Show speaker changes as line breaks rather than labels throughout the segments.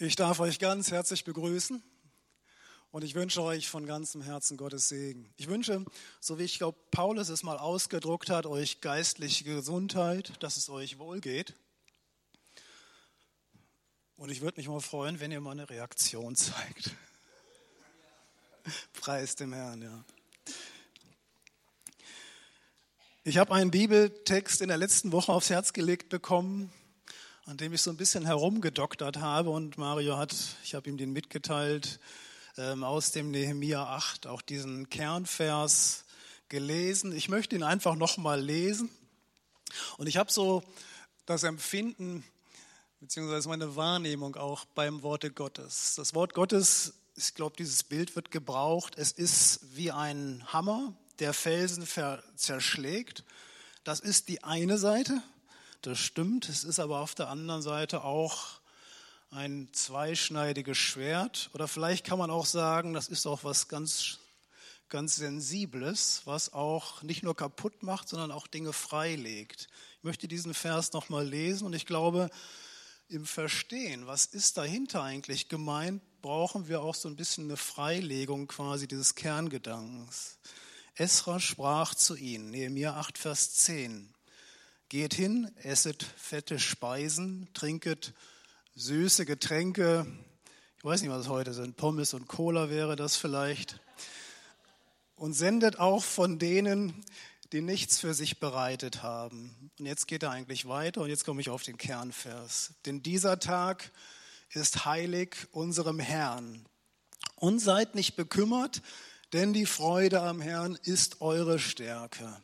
Ich darf euch ganz herzlich begrüßen und ich wünsche euch von ganzem Herzen Gottes Segen. Ich wünsche, so wie ich glaube, Paulus es mal ausgedruckt hat, euch geistliche Gesundheit, dass es euch wohl geht. Und ich würde mich mal freuen, wenn ihr mal eine Reaktion zeigt. Preis dem Herrn, ja. Ich habe einen Bibeltext in der letzten Woche aufs Herz gelegt bekommen, an dem ich so ein bisschen herumgedoktert habe und Mario hat, ich habe ihm den mitgeteilt, ähm, aus dem Nehemia 8 auch diesen Kernvers gelesen. Ich möchte ihn einfach nochmal lesen und ich habe so das Empfinden, beziehungsweise meine Wahrnehmung auch beim Worte Gottes. Das Wort Gottes, ich glaube, dieses Bild wird gebraucht. Es ist wie ein Hammer, der Felsen zerschlägt. Das ist die eine Seite. Das stimmt. Es ist aber auf der anderen Seite auch ein zweischneidiges Schwert. Oder vielleicht kann man auch sagen, das ist auch was ganz, ganz Sensibles, was auch nicht nur kaputt macht, sondern auch Dinge freilegt. Ich möchte diesen Vers nochmal lesen und ich glaube, im Verstehen, was ist dahinter eigentlich gemeint, brauchen wir auch so ein bisschen eine Freilegung quasi dieses Kerngedankens. Esra sprach zu ihnen, Nehemiah 8, Vers 10. Geht hin, esset fette Speisen, trinket süße Getränke. Ich weiß nicht, was heute sind. Pommes und Cola wäre das vielleicht. Und sendet auch von denen, die nichts für sich bereitet haben. Und jetzt geht er eigentlich weiter und jetzt komme ich auf den Kernvers. Denn dieser Tag ist heilig unserem Herrn. Und seid nicht bekümmert, denn die Freude am Herrn ist eure Stärke.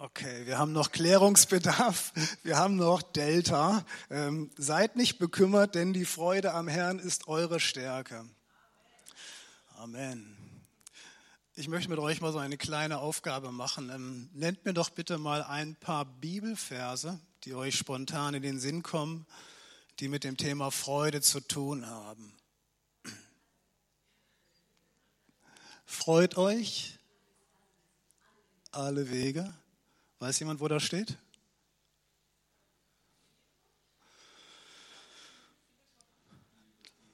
Okay, wir haben noch Klärungsbedarf, wir haben noch Delta. Ähm, seid nicht bekümmert, denn die Freude am Herrn ist eure Stärke. Amen. Ich möchte mit euch mal so eine kleine Aufgabe machen. Ähm, nennt mir doch bitte mal ein paar Bibelverse, die euch spontan in den Sinn kommen, die mit dem Thema Freude zu tun haben. Freut euch alle Wege. Weiß jemand, wo das steht?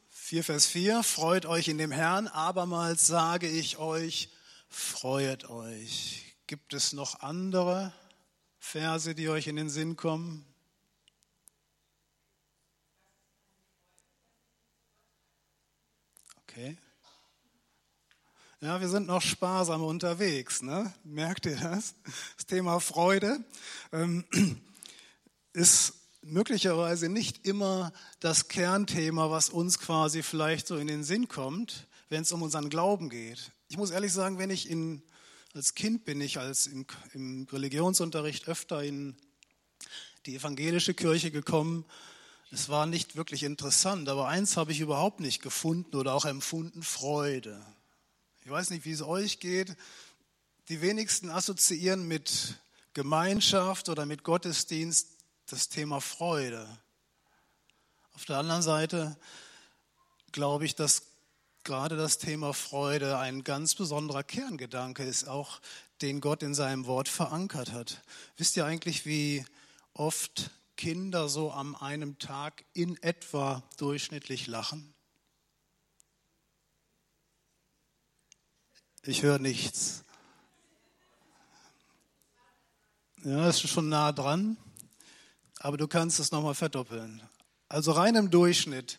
Vier Vers 4, freut euch in dem Herrn, abermals sage ich euch, freut euch. Gibt es noch andere Verse, die euch in den Sinn kommen? Okay. Ja, wir sind noch sparsam unterwegs, ne? Merkt ihr das? Das Thema Freude ähm, ist möglicherweise nicht immer das Kernthema, was uns quasi vielleicht so in den Sinn kommt, wenn es um unseren Glauben geht. Ich muss ehrlich sagen, wenn ich in, als Kind bin ich als im, im Religionsunterricht öfter in die evangelische Kirche gekommen. Es war nicht wirklich interessant, aber eins habe ich überhaupt nicht gefunden oder auch empfunden, Freude. Ich weiß nicht, wie es euch geht. Die wenigsten assoziieren mit Gemeinschaft oder mit Gottesdienst das Thema Freude. Auf der anderen Seite glaube ich, dass gerade das Thema Freude ein ganz besonderer Kerngedanke ist, auch den Gott in seinem Wort verankert hat. Wisst ihr eigentlich, wie oft Kinder so am einem Tag in etwa durchschnittlich lachen? Ich höre nichts. Ja, ist schon nah dran, aber du kannst es nochmal verdoppeln. Also rein im Durchschnitt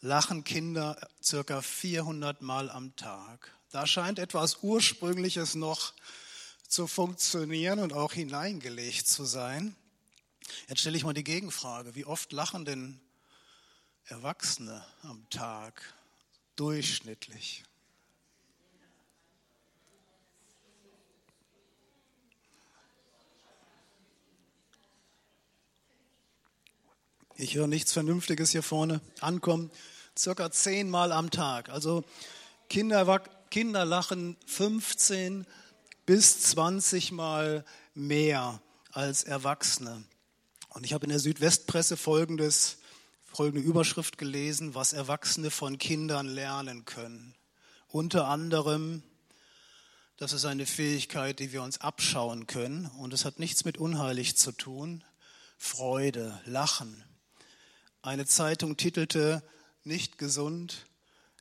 lachen Kinder circa 400 Mal am Tag. Da scheint etwas Ursprüngliches noch zu funktionieren und auch hineingelegt zu sein. Jetzt stelle ich mal die Gegenfrage. Wie oft lachen denn Erwachsene am Tag durchschnittlich? Ich höre nichts Vernünftiges hier vorne ankommen. Circa zehnmal am Tag. Also Kinder, Kinder lachen 15 bis 20 Mal mehr als Erwachsene. Und ich habe in der Südwestpresse folgendes, folgende Überschrift gelesen, was Erwachsene von Kindern lernen können. Unter anderem, das ist eine Fähigkeit, die wir uns abschauen können. Und es hat nichts mit unheilig zu tun, Freude, Lachen. Eine Zeitung titelte Nicht gesund,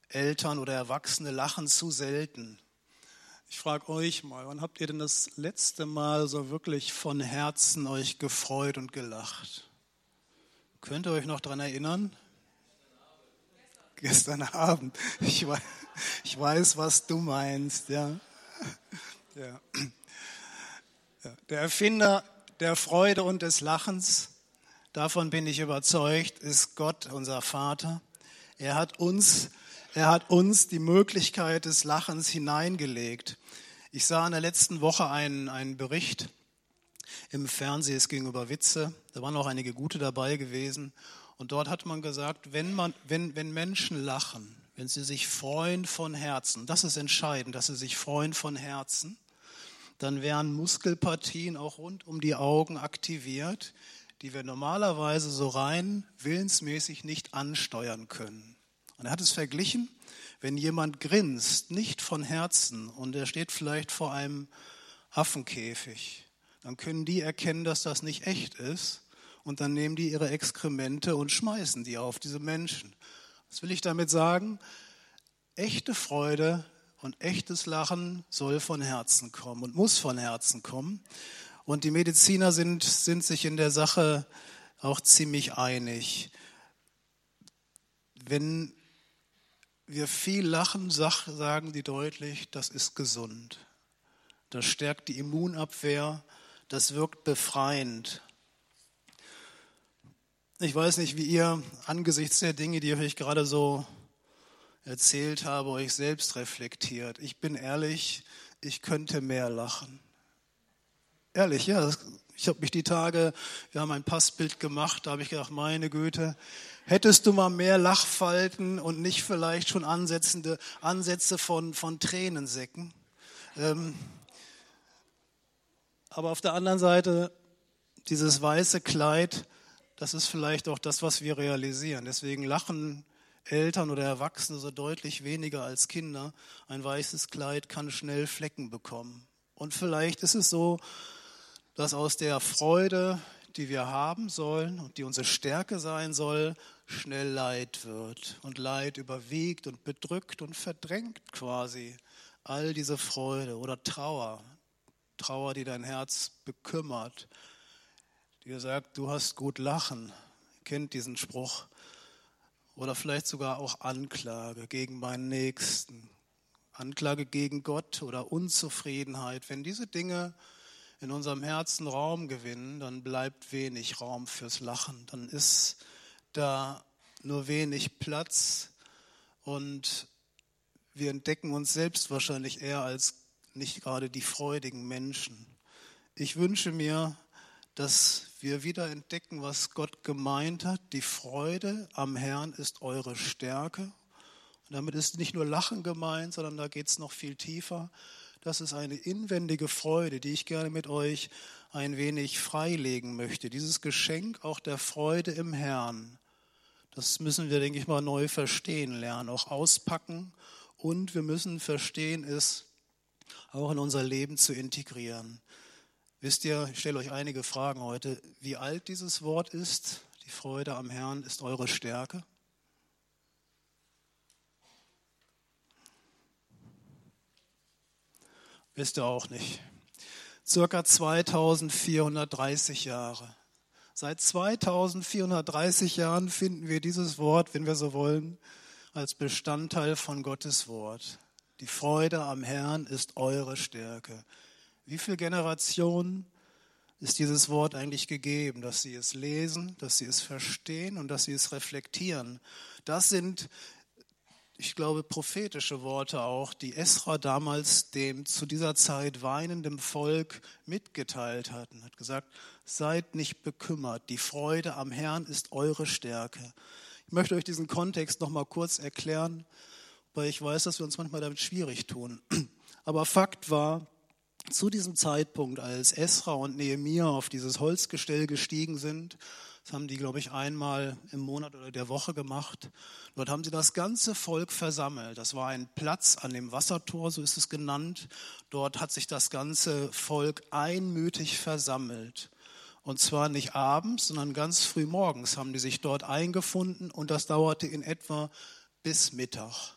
Eltern oder Erwachsene lachen zu selten. Ich frage euch mal, wann habt ihr denn das letzte Mal so wirklich von Herzen euch gefreut und gelacht? Könnt ihr euch noch daran erinnern? Gestern Abend. Ich weiß, ich weiß, was du meinst, ja. ja. Der Erfinder der Freude und des Lachens, davon bin ich überzeugt, ist Gott, unser Vater. Er hat uns, er hat uns die Möglichkeit des Lachens hineingelegt. Ich sah in der letzten Woche einen, einen Bericht im Fernsehen, es ging über Witze. Da waren auch einige gute dabei gewesen. Und dort hat man gesagt, wenn, man, wenn, wenn Menschen lachen, wenn sie sich freuen von Herzen, das ist entscheidend, dass sie sich freuen von Herzen, dann werden Muskelpartien auch rund um die Augen aktiviert, die wir normalerweise so rein willensmäßig nicht ansteuern können. Und er hat es verglichen, wenn jemand grinst, nicht von Herzen, und er steht vielleicht vor einem Affenkäfig, dann können die erkennen, dass das nicht echt ist, und dann nehmen die ihre Exkremente und schmeißen die auf diese Menschen. Was will ich damit sagen? Echte Freude und echtes Lachen soll von Herzen kommen und muss von Herzen kommen. Und die Mediziner sind, sind sich in der Sache auch ziemlich einig. Wenn wir viel lachen, sagen die deutlich, das ist gesund. Das stärkt die Immunabwehr, das wirkt befreiend. Ich weiß nicht, wie ihr angesichts der Dinge, die ich euch gerade so erzählt habe, euch selbst reflektiert. Ich bin ehrlich, ich könnte mehr lachen. Ehrlich, ja. Ich habe mich die Tage, wir haben ein Passbild gemacht, da habe ich gedacht, meine Güte, hättest du mal mehr Lachfalten und nicht vielleicht schon ansetzende Ansätze von, von Tränensäcken. Ähm, aber auf der anderen Seite, dieses weiße Kleid, das ist vielleicht auch das, was wir realisieren. Deswegen lachen Eltern oder Erwachsene so deutlich weniger als Kinder. Ein weißes Kleid kann schnell Flecken bekommen. Und vielleicht ist es so, dass aus der Freude, die wir haben sollen und die unsere Stärke sein soll, schnell Leid wird. Und Leid überwiegt und bedrückt und verdrängt quasi all diese Freude oder Trauer. Trauer, die dein Herz bekümmert, die sagt, du hast gut lachen. Kennt diesen Spruch oder vielleicht sogar auch Anklage gegen meinen Nächsten, Anklage gegen Gott oder Unzufriedenheit. Wenn diese Dinge in unserem Herzen Raum gewinnen, dann bleibt wenig Raum fürs Lachen. Dann ist da nur wenig Platz und wir entdecken uns selbst wahrscheinlich eher als nicht gerade die freudigen Menschen. Ich wünsche mir, dass wir wieder entdecken, was Gott gemeint hat. Die Freude am Herrn ist eure Stärke. Und damit ist nicht nur Lachen gemeint, sondern da geht es noch viel tiefer. Das ist eine inwendige Freude, die ich gerne mit euch ein wenig freilegen möchte. Dieses Geschenk auch der Freude im Herrn. Das müssen wir, denke ich mal, neu verstehen lernen, auch auspacken. Und wir müssen verstehen, es auch in unser Leben zu integrieren. Wisst ihr, ich stelle euch einige Fragen heute, wie alt dieses Wort ist. Die Freude am Herrn ist eure Stärke. Wisst ihr auch nicht. Circa 2430 Jahre. Seit 2430 Jahren finden wir dieses Wort, wenn wir so wollen, als Bestandteil von Gottes Wort. Die Freude am Herrn ist eure Stärke. Wie viele Generationen ist dieses Wort eigentlich gegeben, dass sie es lesen, dass sie es verstehen und dass sie es reflektieren? Das sind, ich glaube, prophetische Worte auch, die Esra damals dem zu dieser Zeit weinendem Volk mitgeteilt hat und hat gesagt, seid nicht bekümmert, die Freude am Herrn ist eure Stärke. Ich möchte euch diesen Kontext noch mal kurz erklären, weil ich weiß, dass wir uns manchmal damit schwierig tun. Aber Fakt war, zu diesem Zeitpunkt, als Esra und Nehemia auf dieses Holzgestell gestiegen sind, das haben die, glaube ich, einmal im Monat oder der Woche gemacht. Dort haben sie das ganze Volk versammelt. Das war ein Platz an dem Wassertor, so ist es genannt. Dort hat sich das ganze Volk einmütig versammelt. Und zwar nicht abends, sondern ganz früh morgens haben die sich dort eingefunden und das dauerte in etwa bis Mittag.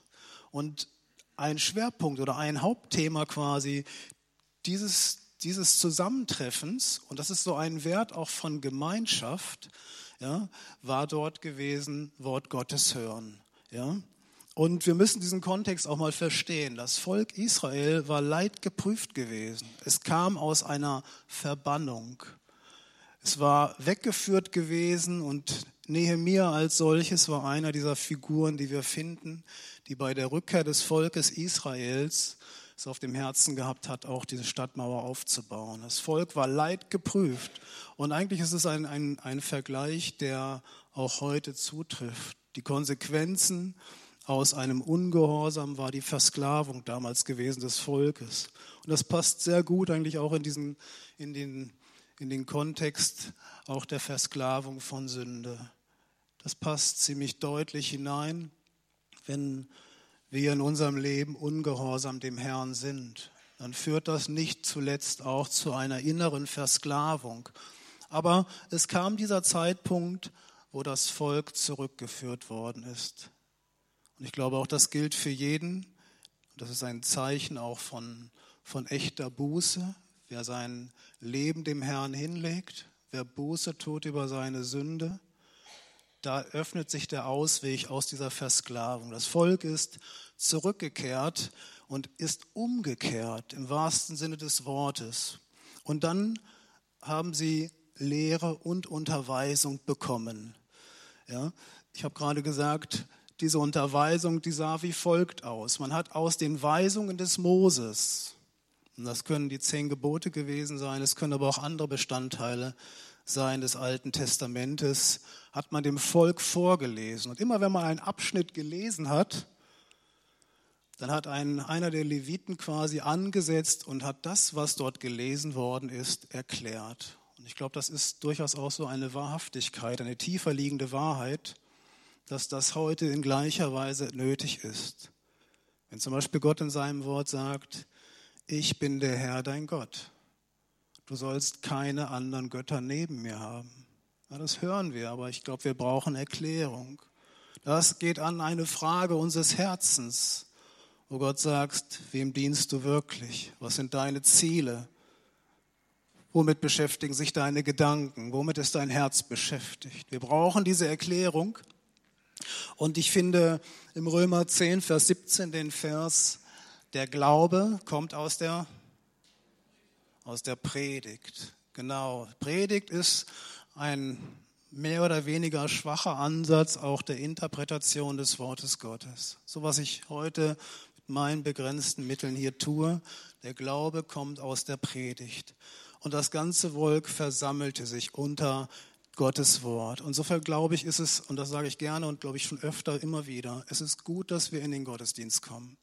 Und ein Schwerpunkt oder ein Hauptthema quasi dieses, dieses Zusammentreffens, und das ist so ein Wert auch von Gemeinschaft, ja, war dort gewesen, Wort Gottes hören. Ja. Und wir müssen diesen Kontext auch mal verstehen. Das Volk Israel war leidgeprüft gewesen. Es kam aus einer Verbannung. Es war weggeführt gewesen und Nehemia als solches war einer dieser Figuren, die wir finden, die bei der Rückkehr des Volkes Israels es auf dem Herzen gehabt hat, auch diese Stadtmauer aufzubauen. Das Volk war leidgeprüft. Und eigentlich ist es ein, ein, ein Vergleich, der auch heute zutrifft. Die Konsequenzen aus einem Ungehorsam war die Versklavung damals gewesen des Volkes. Und das passt sehr gut eigentlich auch in, diesen, in, den, in den Kontext auch der Versklavung von Sünde. Das passt ziemlich deutlich hinein, wenn wir in unserem Leben ungehorsam dem Herrn sind. Dann führt das nicht zuletzt auch zu einer inneren Versklavung. Aber es kam dieser Zeitpunkt, wo das Volk zurückgeführt worden ist. Und ich glaube, auch das gilt für jeden. Das ist ein Zeichen auch von, von echter Buße. Wer sein Leben dem Herrn hinlegt, wer Buße tut über seine Sünde, da öffnet sich der Ausweg aus dieser Versklavung. Das Volk ist zurückgekehrt und ist umgekehrt im wahrsten Sinne des Wortes. Und dann haben sie Lehre und Unterweisung bekommen. Ja, ich habe gerade gesagt, diese Unterweisung, die sah wie folgt aus. Man hat aus den Weisungen des Moses, und das können die zehn Gebote gewesen sein, es können aber auch andere Bestandteile sein des Alten Testamentes, hat man dem Volk vorgelesen. Und immer wenn man einen Abschnitt gelesen hat, dann hat ein, einer der Leviten quasi angesetzt und hat das, was dort gelesen worden ist, erklärt. Und ich glaube, das ist durchaus auch so eine Wahrhaftigkeit, eine tiefer liegende Wahrheit, dass das heute in gleicher Weise nötig ist. Wenn zum Beispiel Gott in seinem Wort sagt, ich bin der Herr, dein Gott. Du sollst keine anderen Götter neben mir haben. Ja, das hören wir, aber ich glaube, wir brauchen Erklärung. Das geht an eine Frage unseres Herzens, wo Gott sagt, wem dienst du wirklich? Was sind deine Ziele? Womit beschäftigen sich deine Gedanken? Womit ist dein Herz beschäftigt? Wir brauchen diese Erklärung. Und ich finde im Römer 10, Vers 17 den Vers, der Glaube kommt aus der, aus der Predigt. Genau. Predigt ist ein mehr oder weniger schwacher Ansatz auch der Interpretation des Wortes Gottes. So was ich heute mit meinen begrenzten Mitteln hier tue. Der Glaube kommt aus der Predigt. Und das ganze Volk versammelte sich unter Gottes Wort. Insofern glaube ich, ist es, und das sage ich gerne und glaube ich schon öfter immer wieder, es ist gut, dass wir in den Gottesdienst kommen.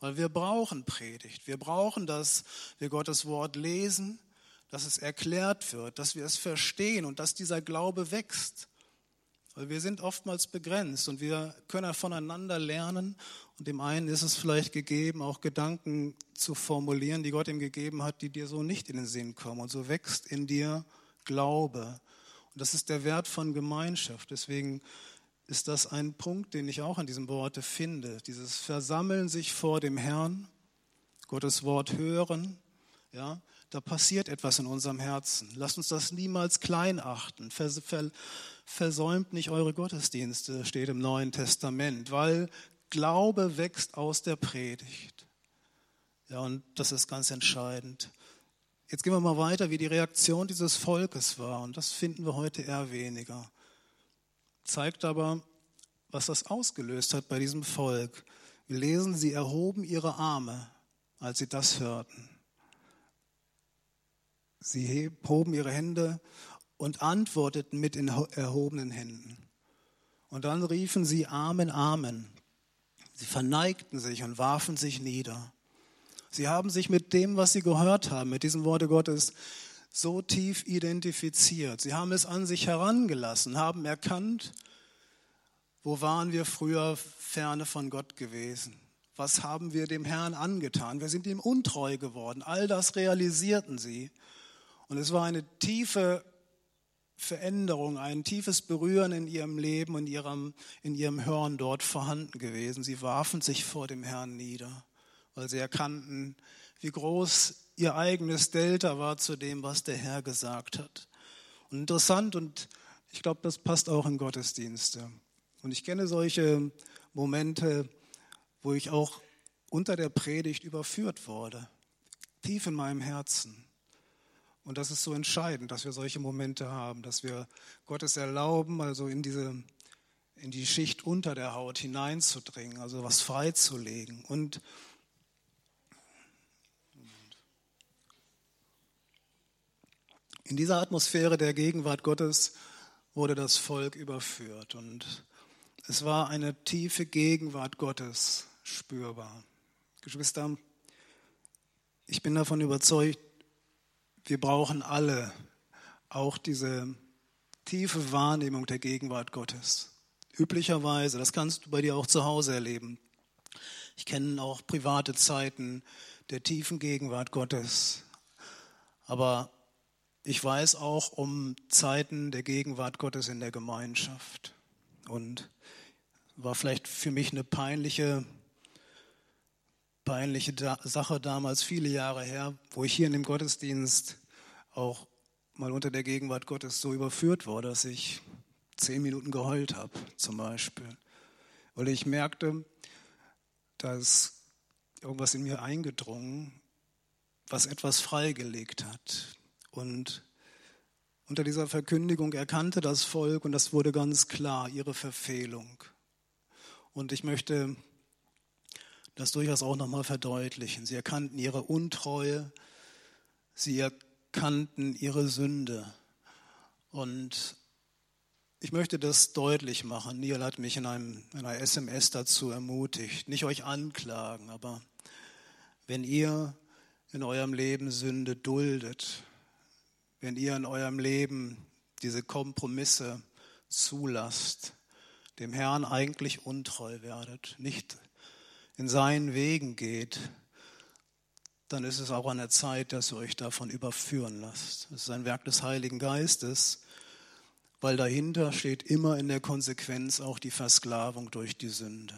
Weil wir brauchen Predigt. Wir brauchen, dass wir Gottes Wort lesen, dass es erklärt wird, dass wir es verstehen und dass dieser Glaube wächst. Weil wir sind oftmals begrenzt und wir können voneinander lernen. Und dem einen ist es vielleicht gegeben, auch Gedanken zu formulieren, die Gott ihm gegeben hat, die dir so nicht in den Sinn kommen. Und so wächst in dir Glaube. Und das ist der Wert von Gemeinschaft. Deswegen ist das ein Punkt, den ich auch an diesem Worte finde. Dieses Versammeln sich vor dem Herrn, Gottes Wort hören, ja, da passiert etwas in unserem Herzen. Lasst uns das niemals klein achten. Vers, ver, versäumt nicht eure Gottesdienste, steht im Neuen Testament, weil Glaube wächst aus der Predigt. Ja, und das ist ganz entscheidend. Jetzt gehen wir mal weiter, wie die Reaktion dieses Volkes war. Und das finden wir heute eher weniger. Zeigt aber, was das ausgelöst hat bei diesem Volk. Wir lesen, sie erhoben ihre Arme, als sie das hörten. Sie hoben ihre Hände und antworteten mit in erhobenen Händen. Und dann riefen sie Amen, Amen. Sie verneigten sich und warfen sich nieder. Sie haben sich mit dem, was sie gehört haben, mit diesem Worte Gottes, so tief identifiziert. Sie haben es an sich herangelassen, haben erkannt, wo waren wir früher ferne von Gott gewesen? Was haben wir dem Herrn angetan? Wir sind ihm untreu geworden. All das realisierten sie. Und es war eine tiefe Veränderung, ein tiefes Berühren in ihrem Leben und ihrem, in ihrem Hören dort vorhanden gewesen. Sie warfen sich vor dem Herrn nieder, weil sie erkannten, wie groß ihr eigenes Delta war zu dem, was der Herr gesagt hat. Und interessant und ich glaube, das passt auch in Gottesdienste. Und ich kenne solche Momente, wo ich auch unter der Predigt überführt wurde, tief in meinem Herzen. Und das ist so entscheidend, dass wir solche Momente haben, dass wir Gottes erlauben, also in diese in die Schicht unter der Haut hineinzudringen, also was freizulegen. Und in dieser Atmosphäre der Gegenwart Gottes wurde das Volk überführt und es war eine tiefe Gegenwart Gottes spürbar. Geschwister, ich bin davon überzeugt, wir brauchen alle auch diese tiefe Wahrnehmung der Gegenwart Gottes. Üblicherweise, das kannst du bei dir auch zu Hause erleben. Ich kenne auch private Zeiten der tiefen Gegenwart Gottes. Aber ich weiß auch um Zeiten der Gegenwart Gottes in der Gemeinschaft. Und war vielleicht für mich eine peinliche peinliche Sache damals, viele Jahre her, wo ich hier in dem Gottesdienst auch mal unter der Gegenwart Gottes so überführt wurde, dass ich zehn Minuten geheult habe, zum Beispiel. Weil ich merkte, dass irgendwas in mir eingedrungen, was etwas freigelegt hat. Und unter dieser Verkündigung erkannte das Volk, und das wurde ganz klar, ihre Verfehlung. Und ich möchte das durchaus auch nochmal verdeutlichen. Sie erkannten ihre Untreue, sie erkannten ihre Sünde. Und ich möchte das deutlich machen. Neil hat mich in, einem, in einer SMS dazu ermutigt. Nicht euch anklagen, aber wenn ihr in eurem Leben Sünde duldet, wenn ihr in eurem Leben diese Kompromisse zulasst, dem Herrn eigentlich untreu werdet, nicht in seinen Wegen geht, dann ist es auch an der Zeit, dass ihr euch davon überführen lasst. Es ist ein Werk des Heiligen Geistes, weil dahinter steht immer in der Konsequenz auch die Versklavung durch die Sünde.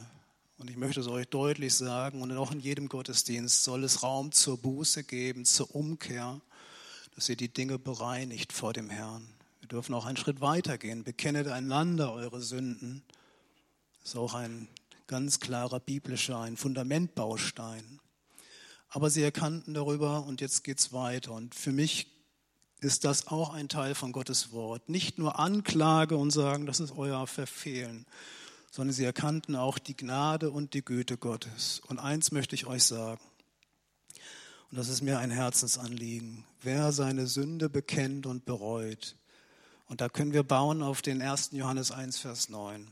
Und ich möchte es euch deutlich sagen, und auch in jedem Gottesdienst soll es Raum zur Buße geben, zur Umkehr, dass ihr die Dinge bereinigt vor dem Herrn. Wir dürfen auch einen Schritt weiter gehen. Bekennet einander eure Sünden. Das ist auch ein ganz klarer biblischer, ein Fundamentbaustein. Aber sie erkannten darüber und jetzt geht es weiter. Und für mich ist das auch ein Teil von Gottes Wort. Nicht nur Anklage und sagen, das ist euer Verfehlen, sondern sie erkannten auch die Gnade und die Güte Gottes. Und eins möchte ich euch sagen, und das ist mir ein Herzensanliegen, wer seine Sünde bekennt und bereut, und da können wir bauen auf den 1. Johannes 1, Vers 9.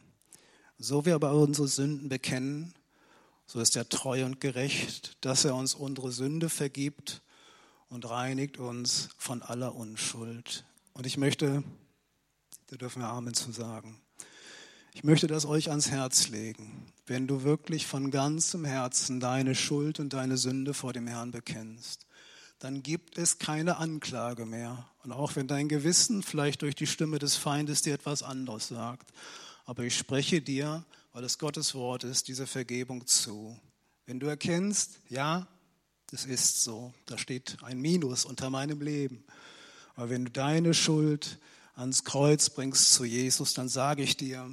So wir aber unsere Sünden bekennen, so ist er treu und gerecht, dass er uns unsere Sünde vergibt und reinigt uns von aller Unschuld. Und ich möchte, da dürfen wir Amen zu sagen, ich möchte das euch ans Herz legen, wenn du wirklich von ganzem Herzen deine Schuld und deine Sünde vor dem Herrn bekennst, dann gibt es keine Anklage mehr. Und auch wenn dein Gewissen vielleicht durch die Stimme des Feindes dir etwas anderes sagt, aber ich spreche dir, weil es Gottes Wort ist, diese Vergebung zu. Wenn du erkennst, ja, es ist so, da steht ein Minus unter meinem Leben. Aber wenn du deine Schuld ans Kreuz bringst zu Jesus, dann sage ich dir,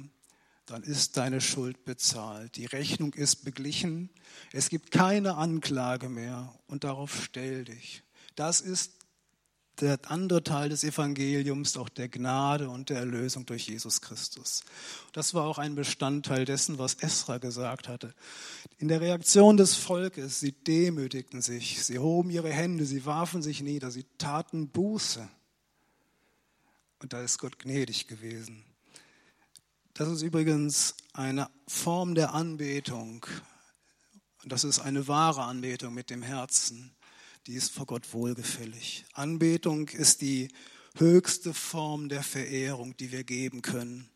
dann ist deine Schuld bezahlt. Die Rechnung ist beglichen. Es gibt keine Anklage mehr und darauf stell dich. Das ist der andere Teil des Evangeliums, auch der Gnade und der Erlösung durch Jesus Christus. Das war auch ein Bestandteil dessen, was Esra gesagt hatte. In der Reaktion des Volkes, sie demütigten sich, sie hoben ihre Hände, sie warfen sich nieder, sie taten Buße. Und da ist Gott gnädig gewesen. Das ist übrigens eine Form der Anbetung. Das ist eine wahre Anbetung mit dem Herzen die ist vor Gott wohlgefällig. Anbetung ist die höchste Form der Verehrung, die wir geben können.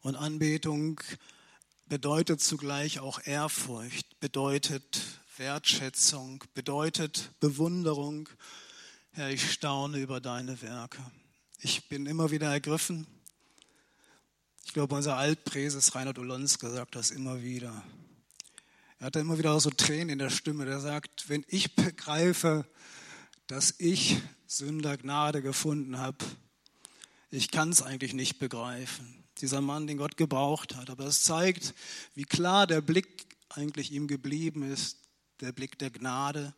Und Anbetung bedeutet zugleich auch Ehrfurcht, bedeutet Wertschätzung, bedeutet Bewunderung. Herr, ich staune über deine Werke. Ich bin immer wieder ergriffen. Glaube, unser Altpräses Reinhard Olonske sagt das immer wieder. Er hat immer wieder so Tränen in der Stimme. Der sagt, wenn ich begreife, dass ich Sünder Gnade gefunden habe, ich kann es eigentlich nicht begreifen. Dieser Mann, den Gott gebraucht hat. Aber es zeigt, wie klar der Blick eigentlich ihm geblieben ist, der Blick der Gnade.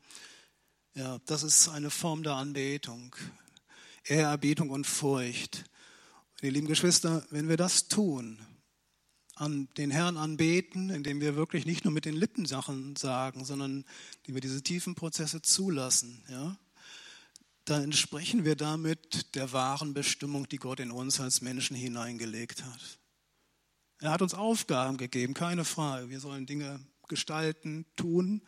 Ja, das ist eine Form der Anbetung. Ehrerbietung und Furcht. Ihr lieben Geschwister, wenn wir das tun, an den Herrn anbeten, indem wir wirklich nicht nur mit den Lippen Sachen sagen, sondern die wir diese tiefen Prozesse zulassen, ja, dann entsprechen wir damit der wahren Bestimmung, die Gott in uns als Menschen hineingelegt hat. Er hat uns Aufgaben gegeben, keine Frage. Wir sollen Dinge gestalten, tun.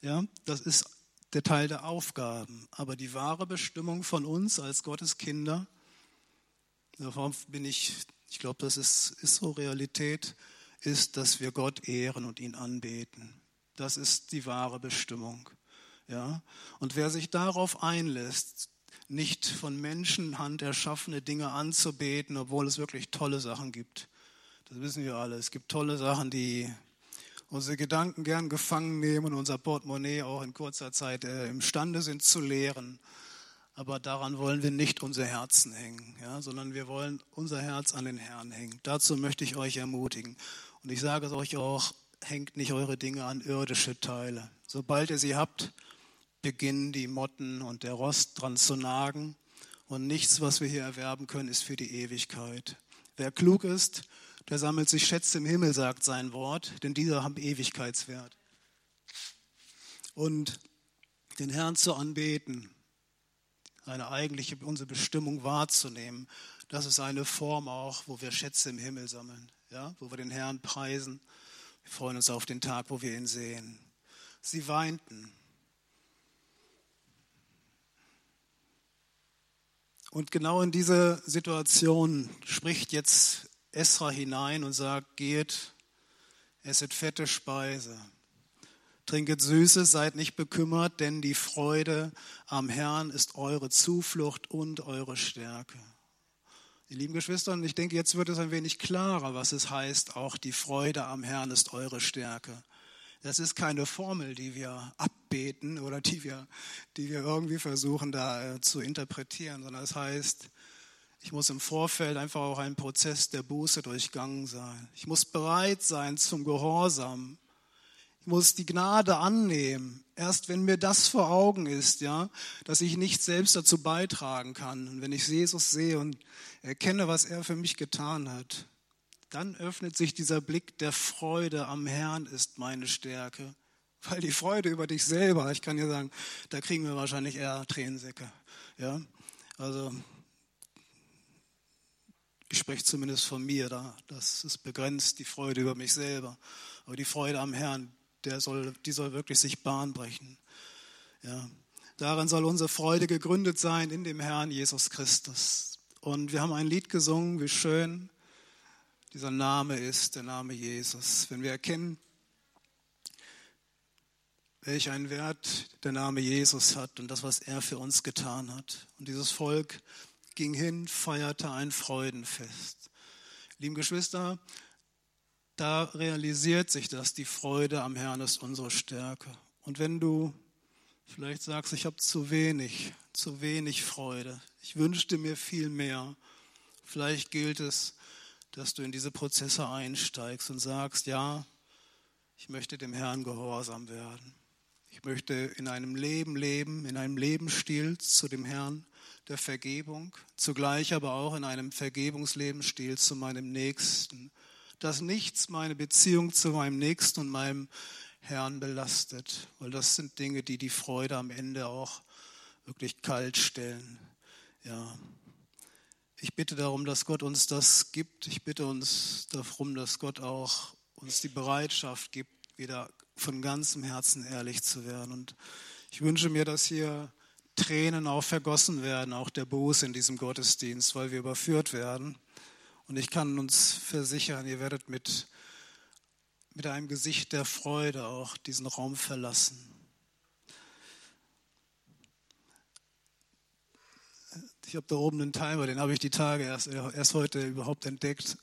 Ja, das ist der Teil der Aufgaben. Aber die wahre Bestimmung von uns als Gottes Kinder, davon bin ich, ich glaube, das ist, ist so Realität, ist, dass wir Gott ehren und ihn anbeten. Das ist die wahre Bestimmung. Ja? Und wer sich darauf einlässt, nicht von Menschenhand erschaffene Dinge anzubeten, obwohl es wirklich tolle Sachen gibt. Das wissen wir alle. Es gibt tolle Sachen, die unsere Gedanken gern gefangen nehmen und unser Portemonnaie auch in kurzer Zeit äh, imstande sind zu leeren. Aber daran wollen wir nicht unser Herzen hängen, ja, sondern wir wollen unser Herz an den Herrn hängen. Dazu möchte ich euch ermutigen. Und ich sage es euch auch, hängt nicht eure Dinge an irdische Teile. Sobald ihr sie habt, beginnen die Motten und der Rost dran zu nagen. Und nichts, was wir hier erwerben können, ist für die Ewigkeit. Wer klug ist, der sammelt sich Schätze im Himmel, sagt sein Wort, denn diese haben Ewigkeitswert. Und den Herrn zu anbeten, eine eigentliche, unsere Bestimmung wahrzunehmen, das ist eine Form auch, wo wir Schätze im Himmel sammeln, ja, wo wir den Herrn preisen. Wir freuen uns auf den Tag, wo wir ihn sehen. Sie weinten, Und genau in diese Situation spricht jetzt Esra hinein und sagt, geht, esset fette Speise, trinket Süßes, seid nicht bekümmert, denn die Freude am Herrn ist eure Zuflucht und eure Stärke. Die lieben Geschwister, ich denke, jetzt wird es ein wenig klarer, was es heißt, auch die Freude am Herrn ist eure Stärke. Das ist keine Formel, die wir abbeten oder die wir, die wir irgendwie versuchen da äh, zu interpretieren, sondern es das heißt, ich muss im Vorfeld einfach auch einen Prozess der Buße durchgangen sein. Ich muss bereit sein zum Gehorsam. Ich muss die Gnade annehmen. Erst wenn mir das vor Augen ist, ja, dass ich nicht selbst dazu beitragen kann. Und wenn ich Jesus sehe und erkenne, was er für mich getan hat, dann öffnet sich dieser Blick der Freude am Herrn ist meine Stärke. Weil die Freude über dich selber, ich kann dir sagen, da kriegen wir wahrscheinlich eher Tränensäcke. Ja? Also, ich spreche zumindest von mir da. Das ist begrenzt, die Freude über mich selber. Aber die Freude am Herrn, der soll, die soll wirklich sich Bahn brechen. Ja. Darin soll unsere Freude gegründet sein in dem Herrn Jesus Christus. Und wir haben ein Lied gesungen, wie schön dieser Name ist, der Name Jesus. Wenn wir erkennen, welch einen Wert der Name Jesus hat und das, was er für uns getan hat. Und dieses Volk ging hin, feierte ein Freudenfest. Lieben Geschwister, da realisiert sich das, die Freude am Herrn ist unsere Stärke. Und wenn du vielleicht sagst, ich habe zu wenig, zu wenig Freude, ich wünschte mir viel mehr, vielleicht gilt es, dass du in diese Prozesse einsteigst und sagst, ja, ich möchte dem Herrn gehorsam werden. Ich möchte in einem Leben leben, in einem Lebensstil zu dem Herrn der Vergebung, zugleich aber auch in einem Vergebungslebensstil zu meinem Nächsten, dass nichts meine Beziehung zu meinem Nächsten und meinem Herrn belastet, weil das sind Dinge, die die Freude am Ende auch wirklich kalt stellen. Ja, ich bitte darum, dass Gott uns das gibt. Ich bitte uns darum, dass Gott auch uns die Bereitschaft gibt, wieder von ganzem Herzen ehrlich zu werden. Und ich wünsche mir, dass hier Tränen auch vergossen werden, auch der Buße in diesem Gottesdienst, weil wir überführt werden. Und ich kann uns versichern, ihr werdet mit, mit einem Gesicht der Freude auch diesen Raum verlassen. Ich habe da oben einen Timer, den habe ich die Tage erst, erst heute überhaupt entdeckt.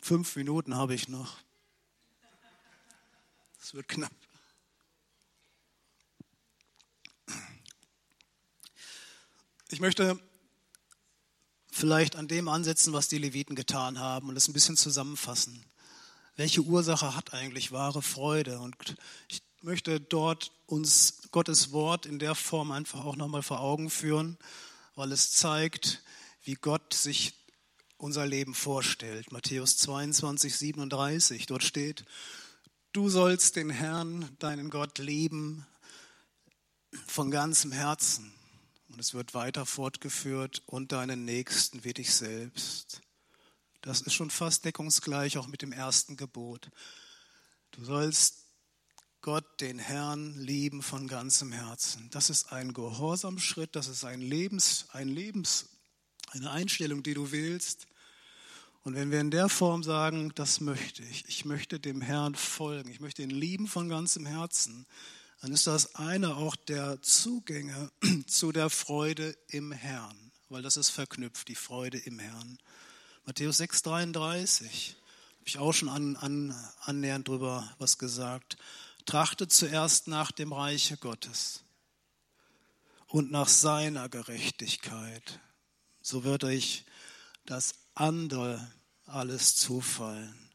Fünf Minuten habe ich noch. Das wird knapp. Ich möchte vielleicht an dem ansetzen, was die Leviten getan haben und das ein bisschen zusammenfassen. Welche Ursache hat eigentlich wahre Freude? Und ich möchte dort uns Gottes Wort in der Form einfach auch nochmal vor Augen führen, weil es zeigt, wie Gott sich unser Leben vorstellt. Matthäus 22, 37, dort steht, du sollst den Herrn, deinen Gott, lieben von ganzem Herzen und es wird weiter fortgeführt und deinen Nächsten wie dich selbst. Das ist schon fast deckungsgleich auch mit dem ersten Gebot. Du sollst Gott, den Herrn, lieben von ganzem Herzen. Das ist ein Gehorsamschritt, das ist ein Lebens, ein Lebens, eine Einstellung, die du wählst. Und wenn wir in der Form sagen, das möchte ich, ich möchte dem Herrn folgen, ich möchte ihn lieben von ganzem Herzen, dann ist das eine auch der Zugänge zu der Freude im Herrn, weil das ist verknüpft, die Freude im Herrn. Matthäus 6,33, habe ich auch schon an, an, annähernd drüber was gesagt. Trachtet zuerst nach dem Reiche Gottes und nach seiner Gerechtigkeit. So wird euch das andere alles zufallen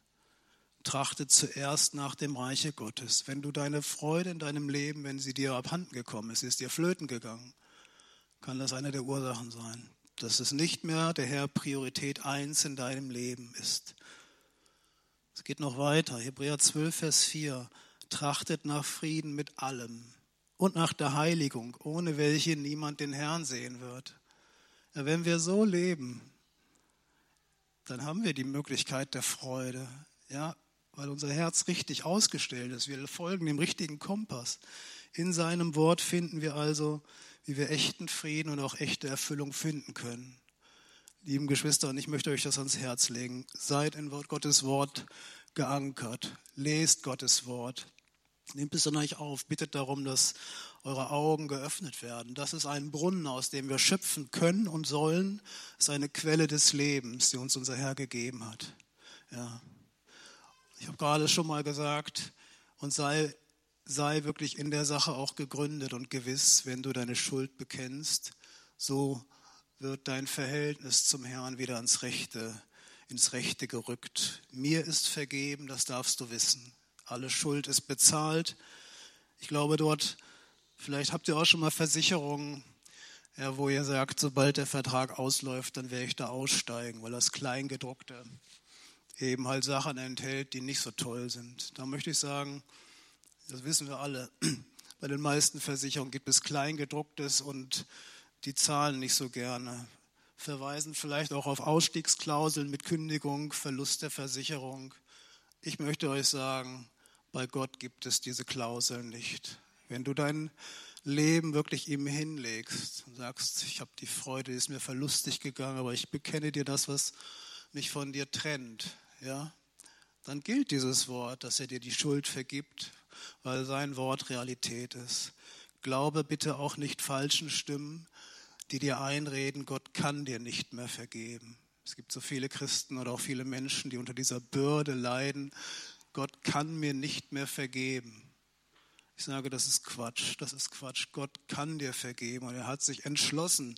trachte zuerst nach dem Reiche Gottes. Wenn du deine Freude in deinem Leben, wenn sie dir abhanden gekommen ist, ist dir flöten gegangen, kann das eine der Ursachen sein, dass es nicht mehr der Herr Priorität 1 in deinem Leben ist. Es geht noch weiter. Hebräer 12, Vers 4. Trachtet nach Frieden mit allem und nach der Heiligung, ohne welche niemand den Herrn sehen wird. Ja, wenn wir so leben, dann haben wir die Möglichkeit der Freude. Ja, weil unser Herz richtig ausgestellt ist. Wir folgen dem richtigen Kompass. In seinem Wort finden wir also, wie wir echten Frieden und auch echte Erfüllung finden können. Lieben Geschwister, und ich möchte euch das ans Herz legen. Seid in Gottes Wort geankert. Lest Gottes Wort. Nehmt es an euch auf. Bittet darum, dass eure Augen geöffnet werden. Das ist ein Brunnen, aus dem wir schöpfen können und sollen. Das ist eine Quelle des Lebens, die uns unser Herr gegeben hat. Ja. Ich habe gerade schon mal gesagt, und sei, sei wirklich in der Sache auch gegründet und gewiss, wenn du deine Schuld bekennst, so wird dein Verhältnis zum Herrn wieder ins Rechte, ins Rechte gerückt. Mir ist vergeben, das darfst du wissen. Alle Schuld ist bezahlt. Ich glaube dort, vielleicht habt ihr auch schon mal Versicherungen, ja, wo ihr sagt, sobald der Vertrag ausläuft, dann werde ich da aussteigen, weil das Kleingedruckte eben halt Sachen enthält, die nicht so toll sind. Da möchte ich sagen, das wissen wir alle, bei den meisten Versicherungen gibt es Kleingedrucktes und die zahlen nicht so gerne. Verweisen vielleicht auch auf Ausstiegsklauseln mit Kündigung, Verlust der Versicherung. Ich möchte euch sagen, bei Gott gibt es diese Klauseln nicht. Wenn du dein Leben wirklich ihm hinlegst und sagst, ich habe die Freude, die ist mir verlustig gegangen, aber ich bekenne dir das, was mich von dir trennt, ja, dann gilt dieses Wort, dass er dir die Schuld vergibt, weil sein Wort Realität ist. Glaube bitte auch nicht falschen Stimmen, die dir einreden, Gott kann dir nicht mehr vergeben. Es gibt so viele Christen oder auch viele Menschen, die unter dieser Bürde leiden. Gott kann mir nicht mehr vergeben. Ich sage, das ist Quatsch, das ist Quatsch. Gott kann dir vergeben und er hat sich entschlossen,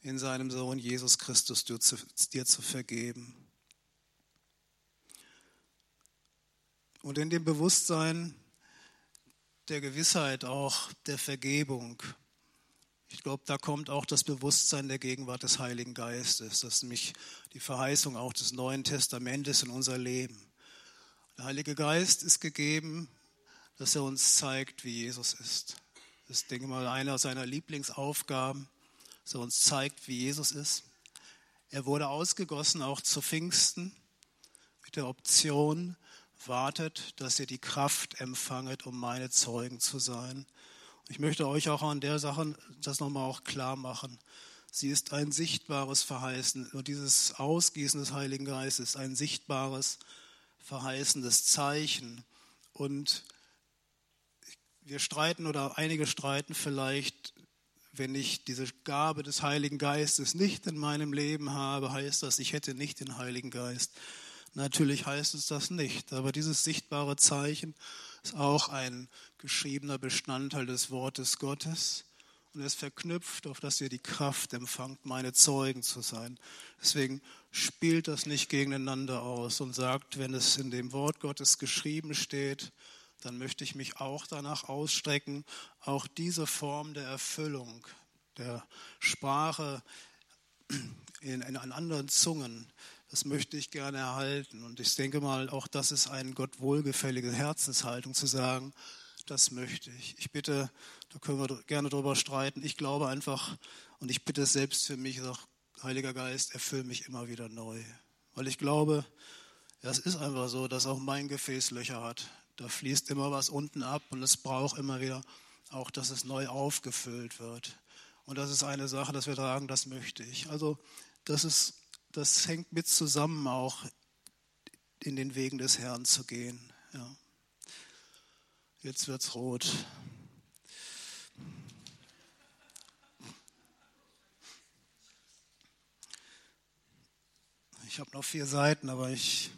in seinem Sohn Jesus Christus dir zu, dir zu vergeben. Und in dem Bewusstsein der Gewissheit auch der Vergebung, ich glaube, da kommt auch das Bewusstsein der Gegenwart des Heiligen Geistes. Das ist nämlich die Verheißung auch des Neuen Testamentes in unser Leben. Der Heilige Geist ist gegeben, dass er uns zeigt, wie Jesus ist. Das ist, denke ich mal, einer seiner Lieblingsaufgaben, dass er uns zeigt, wie Jesus ist. Er wurde ausgegossen auch zu Pfingsten mit der Option, wartet, dass ihr die Kraft empfanget, um meine Zeugen zu sein. Ich möchte euch auch an der Sache das nochmal auch klar machen. Sie ist ein sichtbares Verheißen. Und dieses Ausgießen des Heiligen Geistes ist ein sichtbares, verheißendes Zeichen. Und wir streiten oder einige streiten vielleicht, wenn ich diese Gabe des Heiligen Geistes nicht in meinem Leben habe, heißt das, ich hätte nicht den Heiligen Geist. Natürlich heißt es das nicht, aber dieses sichtbare Zeichen ist auch ein geschriebener Bestandteil des Wortes Gottes und es verknüpft, auf dass ihr die Kraft empfangt, meine Zeugen zu sein. Deswegen spielt das nicht gegeneinander aus und sagt, wenn es in dem Wort Gottes geschrieben steht, dann möchte ich mich auch danach ausstrecken, auch diese Form der Erfüllung, der Sprache in, in anderen Zungen, das möchte ich gerne erhalten. Und ich denke mal, auch das ist eine Gott wohlgefällige Herzenshaltung zu sagen, das möchte ich. Ich bitte, da können wir gerne drüber streiten. Ich glaube einfach und ich bitte selbst für mich, sag, Heiliger Geist, erfüll mich immer wieder neu. Weil ich glaube, es ist einfach so, dass auch mein Gefäß Löcher hat. Da fließt immer was unten ab und es braucht immer wieder auch, dass es neu aufgefüllt wird. Und das ist eine Sache, dass wir sagen, das möchte ich. Also das, ist, das hängt mit zusammen, auch in den Wegen des Herrn zu gehen. Ja. Jetzt es rot. Ich habe noch vier Seiten, aber ich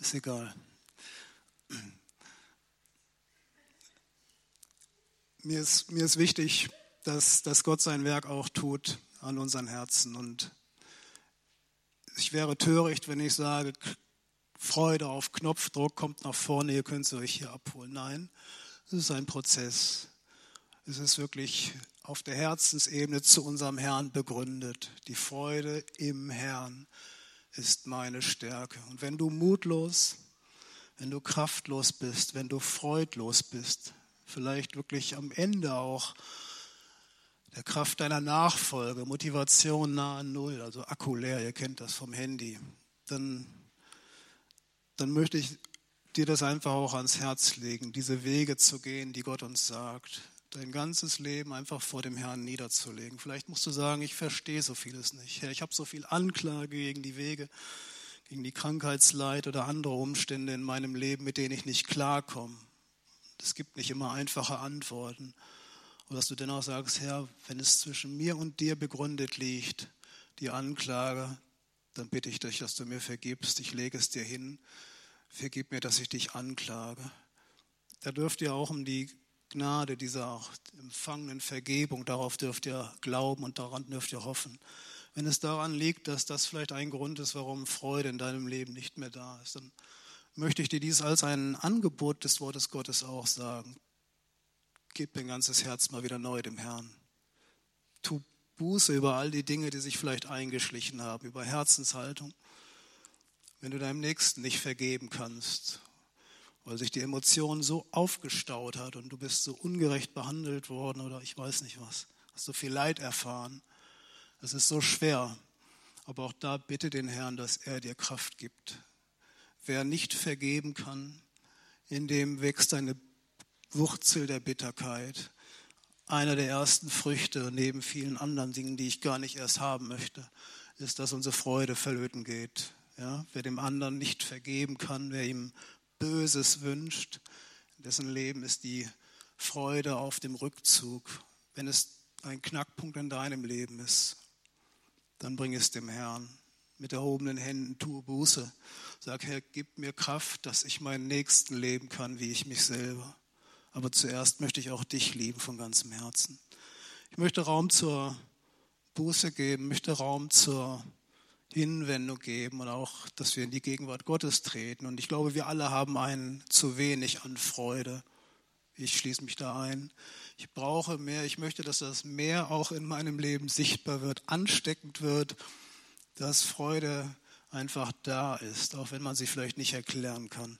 ist egal. Mir ist, mir ist wichtig, dass, dass Gott sein Werk auch tut an unseren Herzen. Und ich wäre töricht, wenn ich sage, Freude auf Knopfdruck kommt nach vorne, ihr könnt es euch hier abholen. Nein, es ist ein Prozess. Es ist wirklich auf der Herzensebene zu unserem Herrn begründet. Die Freude im Herrn ist meine Stärke. Und wenn du mutlos, wenn du kraftlos bist, wenn du freudlos bist, vielleicht wirklich am Ende auch der Kraft deiner Nachfolge, Motivation nahe Null, also Akku leer, ihr kennt das vom Handy, dann, dann möchte ich dir das einfach auch ans Herz legen, diese Wege zu gehen, die Gott uns sagt, dein ganzes Leben einfach vor dem Herrn niederzulegen. Vielleicht musst du sagen, ich verstehe so vieles nicht. Herr, ich habe so viel Anklage gegen die Wege, gegen die Krankheitsleid oder andere Umstände in meinem Leben, mit denen ich nicht klarkomme. Es gibt nicht immer einfache Antworten. Und dass du dennoch sagst, Herr, wenn es zwischen mir und dir begründet liegt, die Anklage, dann bitte ich dich, dass du mir vergibst. Ich lege es dir hin. Vergib mir, dass ich dich anklage. Da dürft ihr auch um die Gnade dieser empfangenen Vergebung, darauf dürft ihr glauben und daran dürft ihr hoffen. Wenn es daran liegt, dass das vielleicht ein Grund ist, warum Freude in deinem Leben nicht mehr da ist, dann möchte ich dir dies als ein Angebot des Wortes Gottes auch sagen. Gib dein ganzes Herz mal wieder neu dem Herrn. Tu Buße über all die Dinge, die sich vielleicht eingeschlichen haben, über Herzenshaltung. Wenn du deinem Nächsten nicht vergeben kannst, weil sich die Emotion so aufgestaut hat und du bist so ungerecht behandelt worden oder ich weiß nicht was, hast so viel Leid erfahren. Es ist so schwer. Aber auch da bitte den Herrn, dass er dir Kraft gibt, Wer nicht vergeben kann, in dem wächst eine Wurzel der Bitterkeit. Einer der ersten Früchte neben vielen anderen Dingen, die ich gar nicht erst haben möchte, ist, dass unsere Freude verlöten geht. Ja, wer dem anderen nicht vergeben kann, wer ihm Böses wünscht, dessen Leben ist die Freude auf dem Rückzug. Wenn es ein Knackpunkt in deinem Leben ist, dann bring es dem Herrn. Mit erhobenen Händen tue Buße Sag, Herr, gib mir Kraft, dass ich meinen Nächsten leben kann, wie ich mich selber. Aber zuerst möchte ich auch dich lieben von ganzem Herzen. Ich möchte Raum zur Buße geben, möchte Raum zur Hinwendung geben und auch, dass wir in die Gegenwart Gottes treten. Und ich glaube, wir alle haben einen zu wenig an Freude. Ich schließe mich da ein. Ich brauche mehr. Ich möchte, dass das mehr auch in meinem Leben sichtbar wird, ansteckend wird, dass Freude einfach da ist, auch wenn man sie vielleicht nicht erklären kann.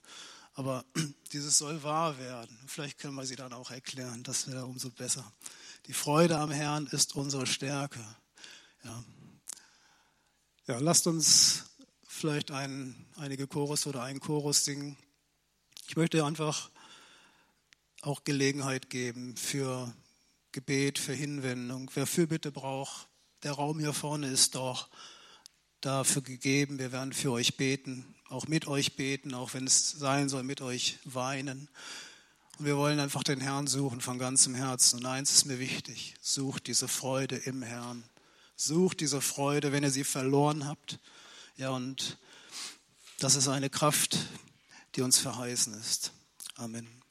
Aber dieses soll wahr werden. Vielleicht können wir sie dann auch erklären. Das wäre umso besser. Die Freude am Herrn ist unsere Stärke. Ja, ja lasst uns vielleicht ein, einige Chorus oder einen Chorus singen. Ich möchte einfach auch Gelegenheit geben für Gebet, für Hinwendung. Wer Fürbitte braucht, der Raum hier vorne ist doch dafür gegeben. Wir werden für euch beten, auch mit euch beten, auch wenn es sein soll, mit euch weinen. Und wir wollen einfach den Herrn suchen von ganzem Herzen. Und eins ist mir wichtig, sucht diese Freude im Herrn. Sucht diese Freude, wenn ihr sie verloren habt. Ja, und das ist eine Kraft, die uns verheißen ist. Amen.